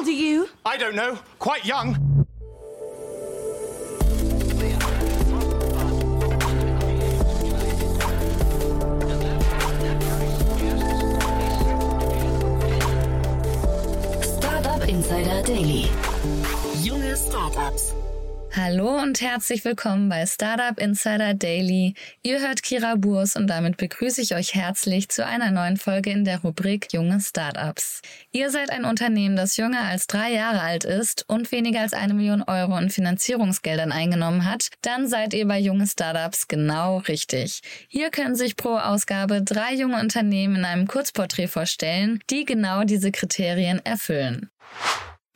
old are you? I don't know. Quite young. Startup Insider Daily. Junge Startups. Hallo und herzlich willkommen bei Startup Insider Daily. Ihr hört Kira Burs und damit begrüße ich euch herzlich zu einer neuen Folge in der Rubrik Junge Startups. Ihr seid ein Unternehmen, das jünger als drei Jahre alt ist und weniger als eine Million Euro in Finanzierungsgeldern eingenommen hat, dann seid ihr bei Junge Startups genau richtig. Hier können sich pro Ausgabe drei junge Unternehmen in einem Kurzporträt vorstellen, die genau diese Kriterien erfüllen.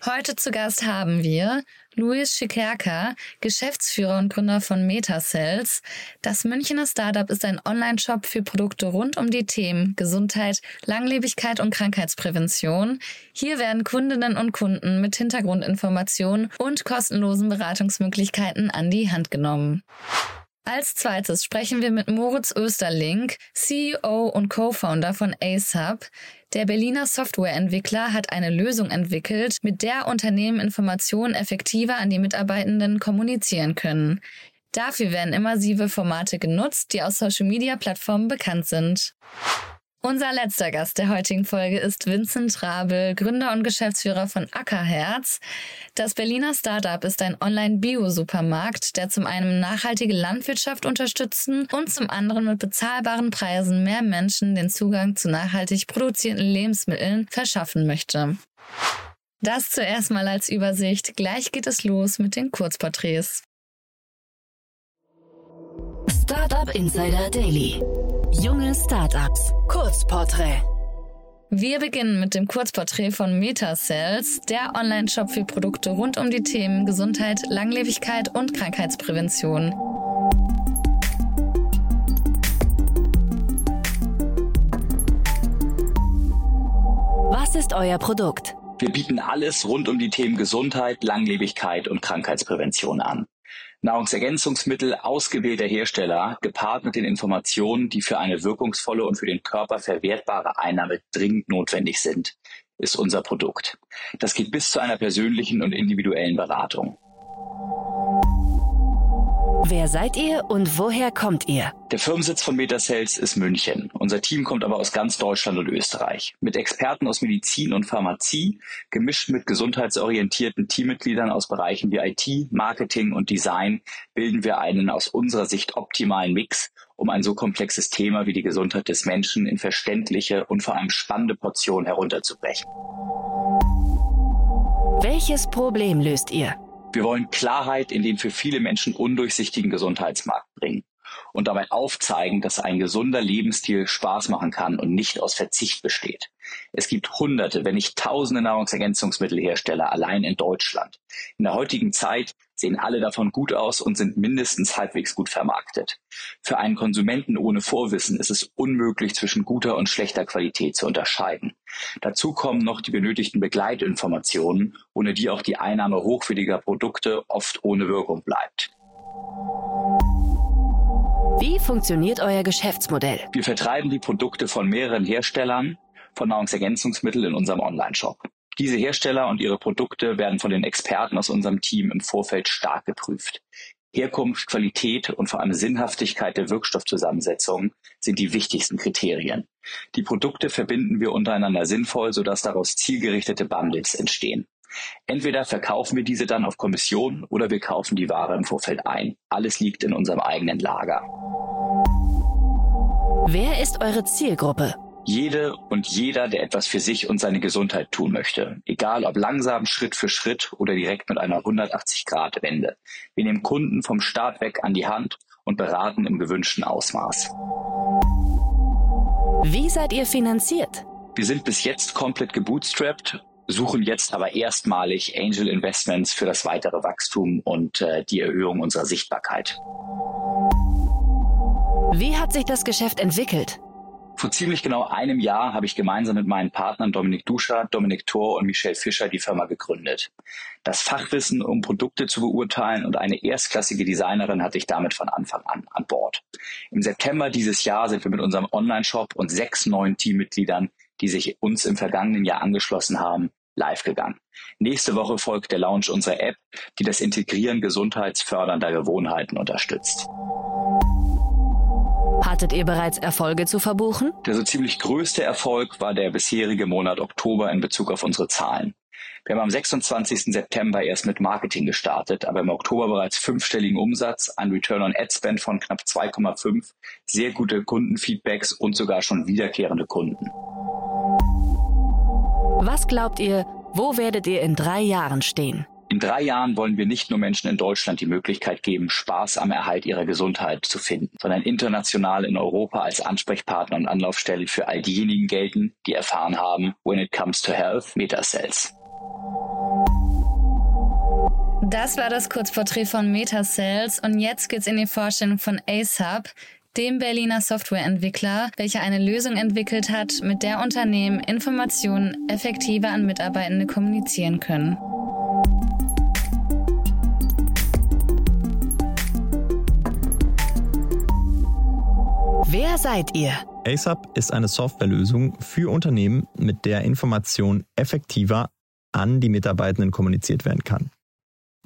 Heute zu Gast haben wir Luis Schikerka, Geschäftsführer und Gründer von Metacells. Das Münchner Startup ist ein Online-Shop für Produkte rund um die Themen Gesundheit, Langlebigkeit und Krankheitsprävention. Hier werden Kundinnen und Kunden mit Hintergrundinformationen und kostenlosen Beratungsmöglichkeiten an die Hand genommen. Als zweites sprechen wir mit Moritz Österlink, CEO und Co-Founder von ASAP. Der Berliner Softwareentwickler hat eine Lösung entwickelt, mit der Unternehmen Informationen effektiver an die Mitarbeitenden kommunizieren können. Dafür werden immersive Formate genutzt, die aus Social-Media-Plattformen bekannt sind. Unser letzter Gast der heutigen Folge ist Vincent Rabel, Gründer und Geschäftsführer von Ackerherz. Das Berliner Startup ist ein Online-Bio-Supermarkt, der zum einen nachhaltige Landwirtschaft unterstützen und zum anderen mit bezahlbaren Preisen mehr Menschen den Zugang zu nachhaltig produzierten Lebensmitteln verschaffen möchte. Das zuerst mal als Übersicht. Gleich geht es los mit den Kurzporträts. Startup Insider Daily. Junge Startups. Kurzporträt. Wir beginnen mit dem Kurzporträt von Metacells, der Online-Shop für Produkte rund um die Themen Gesundheit, Langlebigkeit und Krankheitsprävention. Was ist euer Produkt? Wir bieten alles rund um die Themen Gesundheit, Langlebigkeit und Krankheitsprävention an. Nahrungsergänzungsmittel ausgewählter Hersteller, gepaart mit den Informationen, die für eine wirkungsvolle und für den Körper verwertbare Einnahme dringend notwendig sind, ist unser Produkt. Das geht bis zu einer persönlichen und individuellen Beratung. Wer seid ihr und woher kommt ihr? Der Firmensitz von Metacells ist München. Unser Team kommt aber aus ganz Deutschland und Österreich. Mit Experten aus Medizin und Pharmazie, gemischt mit gesundheitsorientierten Teammitgliedern aus Bereichen wie IT, Marketing und Design, bilden wir einen aus unserer Sicht optimalen Mix, um ein so komplexes Thema wie die Gesundheit des Menschen in verständliche und vor allem spannende Portionen herunterzubrechen. Welches Problem löst ihr? Wir wollen Klarheit in den für viele Menschen undurchsichtigen Gesundheitsmarkt bringen und dabei aufzeigen, dass ein gesunder Lebensstil Spaß machen kann und nicht aus Verzicht besteht. Es gibt hunderte, wenn nicht tausende Nahrungsergänzungsmittelhersteller allein in Deutschland. In der heutigen Zeit sehen alle davon gut aus und sind mindestens halbwegs gut vermarktet. Für einen Konsumenten ohne Vorwissen ist es unmöglich, zwischen guter und schlechter Qualität zu unterscheiden. Dazu kommen noch die benötigten Begleitinformationen, ohne die auch die Einnahme hochwertiger Produkte oft ohne Wirkung bleibt. Wie funktioniert euer Geschäftsmodell? Wir vertreiben die Produkte von mehreren Herstellern von Nahrungsergänzungsmitteln in unserem Online-Shop. Diese Hersteller und ihre Produkte werden von den Experten aus unserem Team im Vorfeld stark geprüft. Herkunft, Qualität und vor allem Sinnhaftigkeit der Wirkstoffzusammensetzung sind die wichtigsten Kriterien. Die Produkte verbinden wir untereinander sinnvoll, sodass daraus zielgerichtete Bundles entstehen. Entweder verkaufen wir diese dann auf Kommission oder wir kaufen die Ware im Vorfeld ein. Alles liegt in unserem eigenen Lager. Wer ist eure Zielgruppe? Jede und jeder, der etwas für sich und seine Gesundheit tun möchte. Egal ob langsam, Schritt für Schritt oder direkt mit einer 180-Grad-Wende. Wir nehmen Kunden vom Start weg an die Hand und beraten im gewünschten Ausmaß. Wie seid ihr finanziert? Wir sind bis jetzt komplett gebootstrapped, suchen jetzt aber erstmalig Angel Investments für das weitere Wachstum und äh, die Erhöhung unserer Sichtbarkeit. Wie hat sich das Geschäft entwickelt? Vor ziemlich genau einem Jahr habe ich gemeinsam mit meinen Partnern Dominik Duscher, Dominik Thor und Michelle Fischer die Firma gegründet. Das Fachwissen, um Produkte zu beurteilen und eine erstklassige Designerin hatte ich damit von Anfang an an Bord. Im September dieses Jahr sind wir mit unserem Online-Shop und sechs neuen Teammitgliedern, die sich uns im vergangenen Jahr angeschlossen haben, live gegangen. Nächste Woche folgt der Launch unserer App, die das Integrieren gesundheitsfördernder Gewohnheiten unterstützt. Hattet ihr bereits Erfolge zu verbuchen? Der so ziemlich größte Erfolg war der bisherige Monat Oktober in Bezug auf unsere Zahlen. Wir haben am 26. September erst mit Marketing gestartet, aber im Oktober bereits fünfstelligen Umsatz, ein Return on Ad Spend von knapp 2,5, sehr gute Kundenfeedbacks und sogar schon wiederkehrende Kunden. Was glaubt ihr, wo werdet ihr in drei Jahren stehen? In drei Jahren wollen wir nicht nur Menschen in Deutschland die Möglichkeit geben, Spaß am Erhalt ihrer Gesundheit zu finden, sondern international in Europa als Ansprechpartner und Anlaufstelle für all diejenigen gelten, die erfahren haben, when it comes to health, Metacells. Das war das Kurzporträt von Metacells und jetzt geht's in die Vorstellung von ASAP, dem Berliner Softwareentwickler, welcher eine Lösung entwickelt hat, mit der Unternehmen Informationen effektiver an Mitarbeitende kommunizieren können. Wer seid ihr? ASAP ist eine Softwarelösung für Unternehmen, mit der Information effektiver an die Mitarbeitenden kommuniziert werden kann.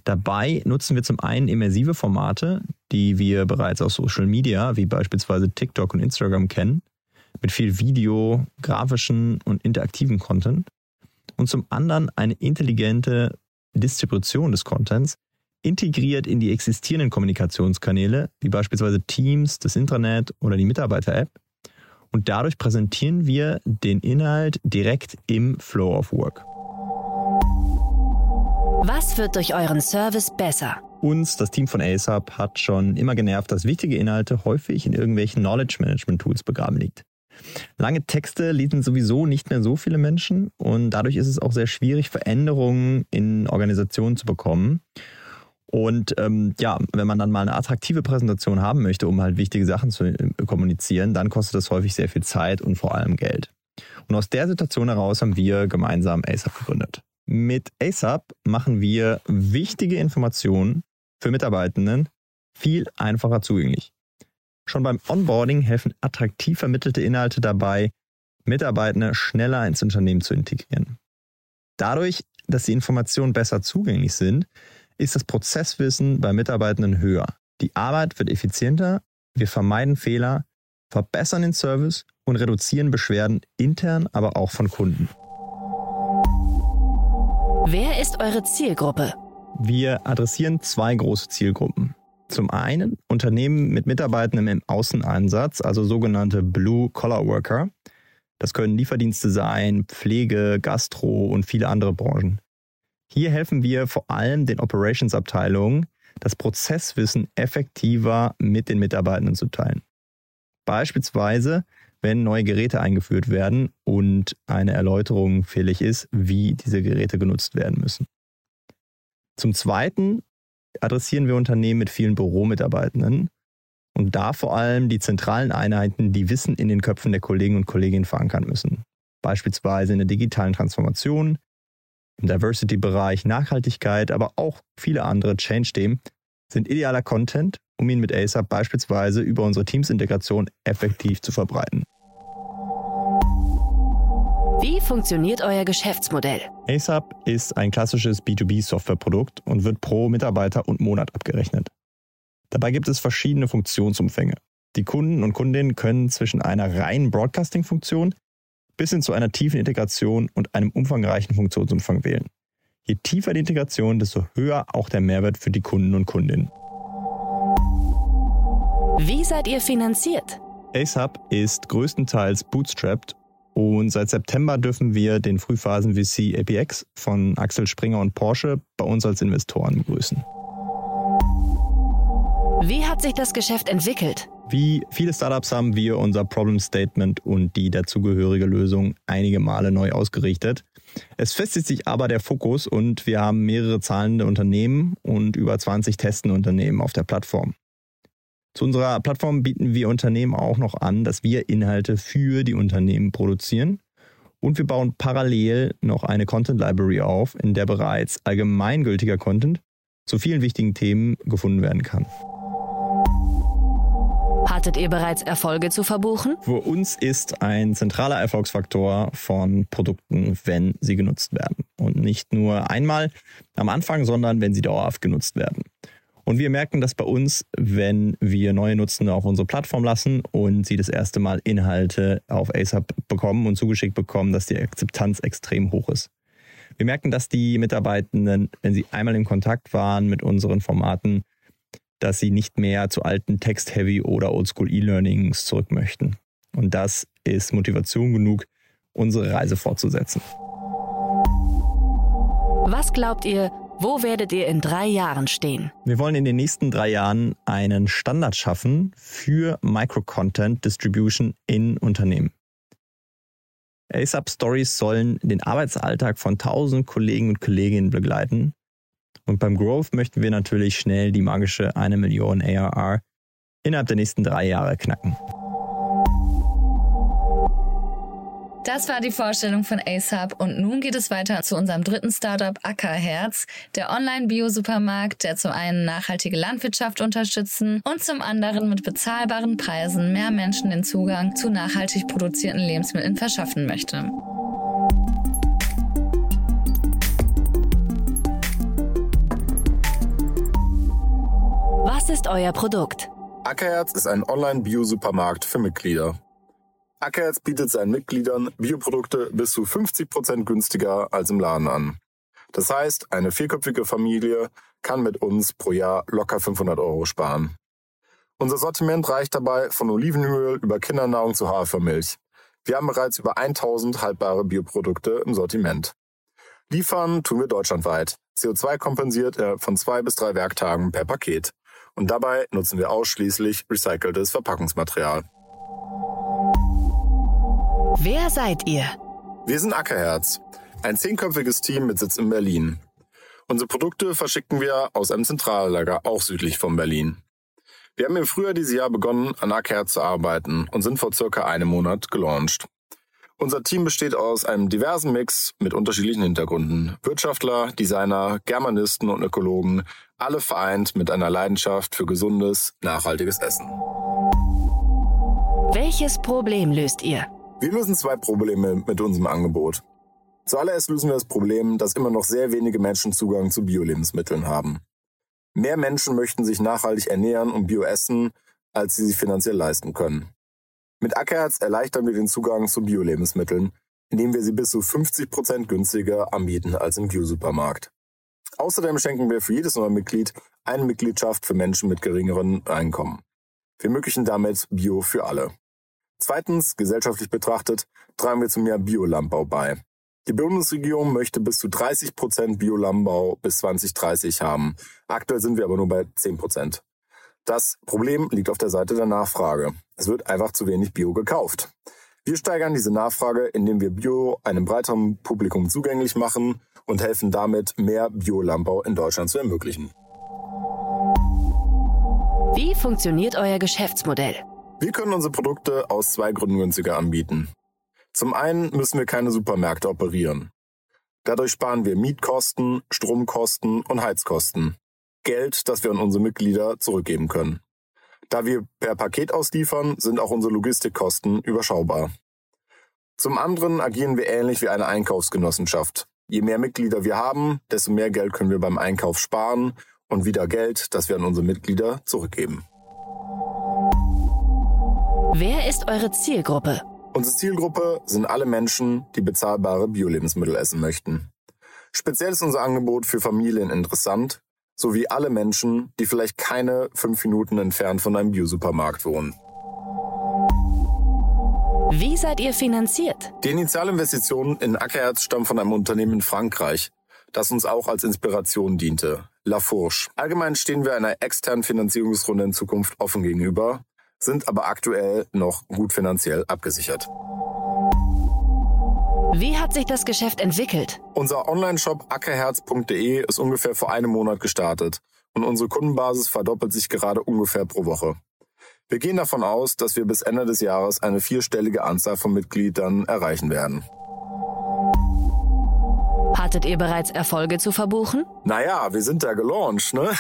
Dabei nutzen wir zum einen immersive Formate, die wir bereits aus Social Media, wie beispielsweise TikTok und Instagram kennen, mit viel Video, grafischen und interaktiven Content. Und zum anderen eine intelligente Distribution des Contents, integriert in die existierenden Kommunikationskanäle, wie beispielsweise Teams, das Intranet oder die Mitarbeiter-App. Und dadurch präsentieren wir den Inhalt direkt im Flow of Work. Was wird durch euren Service besser? Uns, das Team von ASAP, hat schon immer genervt, dass wichtige Inhalte häufig in irgendwelchen Knowledge Management Tools begraben liegt. Lange Texte lesen sowieso nicht mehr so viele Menschen und dadurch ist es auch sehr schwierig, Veränderungen in Organisationen zu bekommen. Und ähm, ja, wenn man dann mal eine attraktive Präsentation haben möchte, um halt wichtige Sachen zu äh, kommunizieren, dann kostet das häufig sehr viel Zeit und vor allem Geld. Und aus der Situation heraus haben wir gemeinsam ASAP gegründet. Mit ASAP machen wir wichtige Informationen für Mitarbeitenden viel einfacher zugänglich. Schon beim Onboarding helfen attraktiv vermittelte Inhalte dabei, Mitarbeitende schneller ins Unternehmen zu integrieren. Dadurch, dass die Informationen besser zugänglich sind, ist das Prozesswissen bei Mitarbeitenden höher. Die Arbeit wird effizienter, wir vermeiden Fehler, verbessern den Service und reduzieren Beschwerden intern, aber auch von Kunden. Wer ist eure Zielgruppe? Wir adressieren zwei große Zielgruppen. Zum einen Unternehmen mit Mitarbeitenden im Außeneinsatz, also sogenannte Blue-Collar-Worker. Das können Lieferdienste sein, Pflege, Gastro und viele andere Branchen. Hier helfen wir vor allem den Operations-Abteilungen, das Prozesswissen effektiver mit den Mitarbeitenden zu teilen. Beispielsweise, wenn neue Geräte eingeführt werden und eine Erläuterung fällig ist, wie diese Geräte genutzt werden müssen. Zum Zweiten adressieren wir Unternehmen mit vielen Büromitarbeitenden und da vor allem die zentralen Einheiten, die Wissen in den Köpfen der Kollegen und Kolleginnen verankern müssen. Beispielsweise in der digitalen Transformation, im Diversity-Bereich, Nachhaltigkeit, aber auch viele andere Change-Themen sind idealer Content, um ihn mit ASAP beispielsweise über unsere Teams-Integration effektiv zu verbreiten. Wie funktioniert euer Geschäftsmodell? ASAP ist ein klassisches B2B-Softwareprodukt und wird pro Mitarbeiter und Monat abgerechnet. Dabei gibt es verschiedene Funktionsumfänge. Die Kunden und Kundinnen können zwischen einer reinen Broadcasting-Funktion bis hin zu einer tiefen Integration und einem umfangreichen Funktionsumfang wählen. Je tiefer die Integration, desto höher auch der Mehrwert für die Kunden und Kundinnen. Wie seid ihr finanziert? ASAP ist größtenteils bootstrapped und seit September dürfen wir den Frühphasen-VC APX von Axel Springer und Porsche bei uns als Investoren begrüßen. Wie hat sich das Geschäft entwickelt? Wie viele Startups haben wir unser Problem Statement und die dazugehörige Lösung einige Male neu ausgerichtet. Es festigt sich aber der Fokus und wir haben mehrere zahlende Unternehmen und über 20 testende Unternehmen auf der Plattform. Zu unserer Plattform bieten wir Unternehmen auch noch an, dass wir Inhalte für die Unternehmen produzieren. Und wir bauen parallel noch eine Content Library auf, in der bereits allgemeingültiger Content zu vielen wichtigen Themen gefunden werden kann. Hattet ihr bereits Erfolge zu verbuchen? Für uns ist ein zentraler Erfolgsfaktor von Produkten, wenn sie genutzt werden. Und nicht nur einmal am Anfang, sondern wenn sie dauerhaft genutzt werden. Und wir merken das bei uns, wenn wir neue Nutzende auf unsere Plattform lassen und sie das erste Mal Inhalte auf ASAP bekommen und zugeschickt bekommen, dass die Akzeptanz extrem hoch ist. Wir merken, dass die Mitarbeitenden, wenn sie einmal in Kontakt waren mit unseren Formaten, dass sie nicht mehr zu alten Text-Heavy oder Oldschool E-Learnings zurück möchten. Und das ist Motivation genug, unsere Reise fortzusetzen. Was glaubt ihr, wo werdet ihr in drei Jahren stehen? Wir wollen in den nächsten drei Jahren einen Standard schaffen für Microcontent Distribution in Unternehmen. ASAP Stories sollen den Arbeitsalltag von tausend Kollegen und Kolleginnen begleiten und beim Growth möchten wir natürlich schnell die magische 1 Million ARR innerhalb der nächsten drei Jahre knacken. Das war die Vorstellung von ASAP und nun geht es weiter zu unserem dritten Startup Ackerherz, der Online-Bio-Supermarkt, der zum einen nachhaltige Landwirtschaft unterstützen und zum anderen mit bezahlbaren Preisen mehr Menschen den Zugang zu nachhaltig produzierten Lebensmitteln verschaffen möchte. Ist euer Produkt? Ackerherz ist ein Online-Bio-Supermarkt für Mitglieder. Ackerherz bietet seinen Mitgliedern Bioprodukte bis zu 50 Prozent günstiger als im Laden an. Das heißt, eine vierköpfige Familie kann mit uns pro Jahr locker 500 Euro sparen. Unser Sortiment reicht dabei von Olivenöl über Kindernahrung zu Hafermilch. Wir haben bereits über 1000 haltbare Bioprodukte im Sortiment. Liefern tun wir deutschlandweit. CO2 kompensiert er von zwei bis drei Werktagen per Paket. Und dabei nutzen wir ausschließlich recyceltes Verpackungsmaterial. Wer seid ihr? Wir sind Ackerherz, ein zehnköpfiges Team mit Sitz in Berlin. Unsere Produkte verschicken wir aus einem Zentrallager, auch südlich von Berlin. Wir haben im Frühjahr dieses Jahr begonnen, an Ackerherz zu arbeiten und sind vor circa einem Monat gelauncht. Unser Team besteht aus einem diversen Mix mit unterschiedlichen Hintergründen. Wirtschaftler, Designer, Germanisten und Ökologen, alle vereint mit einer Leidenschaft für gesundes, nachhaltiges Essen. Welches Problem löst ihr? Wir lösen zwei Probleme mit unserem Angebot. Zuallererst lösen wir das Problem, dass immer noch sehr wenige Menschen Zugang zu Bio-Lebensmitteln haben. Mehr Menschen möchten sich nachhaltig ernähren und Bio essen, als sie sich finanziell leisten können. Mit Ackerherz erleichtern wir den Zugang zu Bio-Lebensmitteln, indem wir sie bis zu 50 Prozent günstiger anbieten als im Bio-Supermarkt. Außerdem schenken wir für jedes neue Mitglied eine Mitgliedschaft für Menschen mit geringeren Einkommen. Wir ermöglichen damit Bio für alle. Zweitens, gesellschaftlich betrachtet, tragen wir zum mehr Biolandbau bei. Die Bundesregierung möchte bis zu 30 Prozent Biolandbau bis 2030 haben. Aktuell sind wir aber nur bei 10 Prozent. Das Problem liegt auf der Seite der Nachfrage. Es wird einfach zu wenig Bio gekauft. Wir steigern diese Nachfrage, indem wir Bio einem breiteren Publikum zugänglich machen und helfen damit, mehr Biolandbau in Deutschland zu ermöglichen. Wie funktioniert euer Geschäftsmodell? Wir können unsere Produkte aus zwei Gründen günstiger anbieten. Zum einen müssen wir keine Supermärkte operieren. Dadurch sparen wir Mietkosten, Stromkosten und Heizkosten. Geld, das wir an unsere Mitglieder zurückgeben können. Da wir per Paket ausliefern, sind auch unsere Logistikkosten überschaubar. Zum anderen agieren wir ähnlich wie eine Einkaufsgenossenschaft. Je mehr Mitglieder wir haben, desto mehr Geld können wir beim Einkauf sparen und wieder Geld, das wir an unsere Mitglieder zurückgeben. Wer ist eure Zielgruppe? Unsere Zielgruppe sind alle Menschen, die bezahlbare Bio-Lebensmittel essen möchten. Speziell ist unser Angebot für Familien interessant, sowie alle Menschen, die vielleicht keine fünf Minuten entfernt von einem Biosupermarkt wohnen. Wie seid ihr finanziert? Die Initialinvestition in Ackerherz stammt von einem Unternehmen in Frankreich, das uns auch als Inspiration diente, La Fourche. Allgemein stehen wir einer externen Finanzierungsrunde in Zukunft offen gegenüber, sind aber aktuell noch gut finanziell abgesichert. Wie hat sich das Geschäft entwickelt? Unser Online-Shop ackerherz.de ist ungefähr vor einem Monat gestartet und unsere Kundenbasis verdoppelt sich gerade ungefähr pro Woche. Wir gehen davon aus, dass wir bis Ende des Jahres eine vierstellige Anzahl von Mitgliedern erreichen werden. Hattet ihr bereits Erfolge zu verbuchen? Naja, wir sind da gelauncht, ne?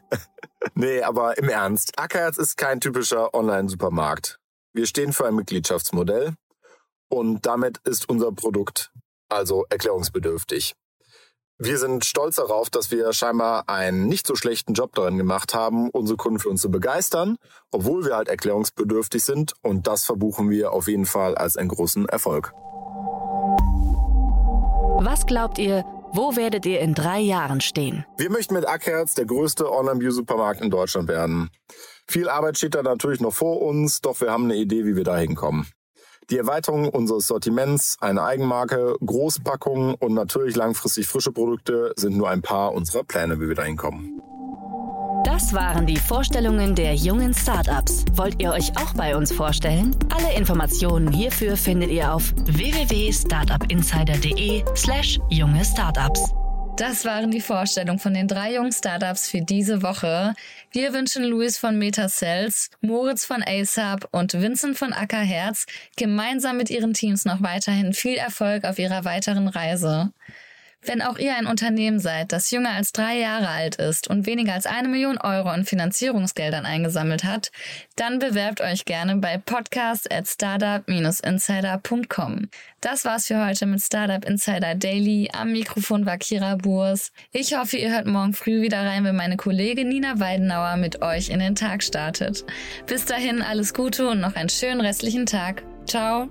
nee, aber im Ernst. Ackerherz ist kein typischer Online-Supermarkt. Wir stehen für ein Mitgliedschaftsmodell und damit ist unser Produkt also erklärungsbedürftig. Wir sind stolz darauf, dass wir scheinbar einen nicht so schlechten Job darin gemacht haben, unsere Kunden für uns zu begeistern, obwohl wir halt erklärungsbedürftig sind und das verbuchen wir auf jeden Fall als einen großen Erfolg. Was glaubt ihr, wo werdet ihr in drei Jahren stehen? Wir möchten mit Ackherz der größte Online-Bio-Supermarkt in Deutschland werden. Viel Arbeit steht da natürlich noch vor uns, doch wir haben eine Idee, wie wir da hinkommen. Die Erweiterung unseres Sortiments, eine Eigenmarke, Großpackungen und natürlich langfristig frische Produkte sind nur ein paar unserer Pläne, wie wir da hinkommen. Das waren die Vorstellungen der jungen Startups. Wollt ihr euch auch bei uns vorstellen? Alle Informationen hierfür findet ihr auf www.startupinsider.de/slash junge Startups. Das waren die Vorstellungen von den drei jungen Startups für diese Woche. Wir wünschen Luis von Metacells, Moritz von ASAP und Vincent von Ackerherz gemeinsam mit ihren Teams noch weiterhin viel Erfolg auf ihrer weiteren Reise. Wenn auch ihr ein Unternehmen seid, das jünger als drei Jahre alt ist und weniger als eine Million Euro an Finanzierungsgeldern eingesammelt hat, dann bewerbt euch gerne bei podcast at startup-insider.com. Das war's für heute mit Startup Insider Daily. Am Mikrofon war Kira Burs. Ich hoffe, ihr hört morgen früh wieder rein, wenn meine Kollegin Nina Weidenauer mit euch in den Tag startet. Bis dahin alles Gute und noch einen schönen restlichen Tag. Ciao.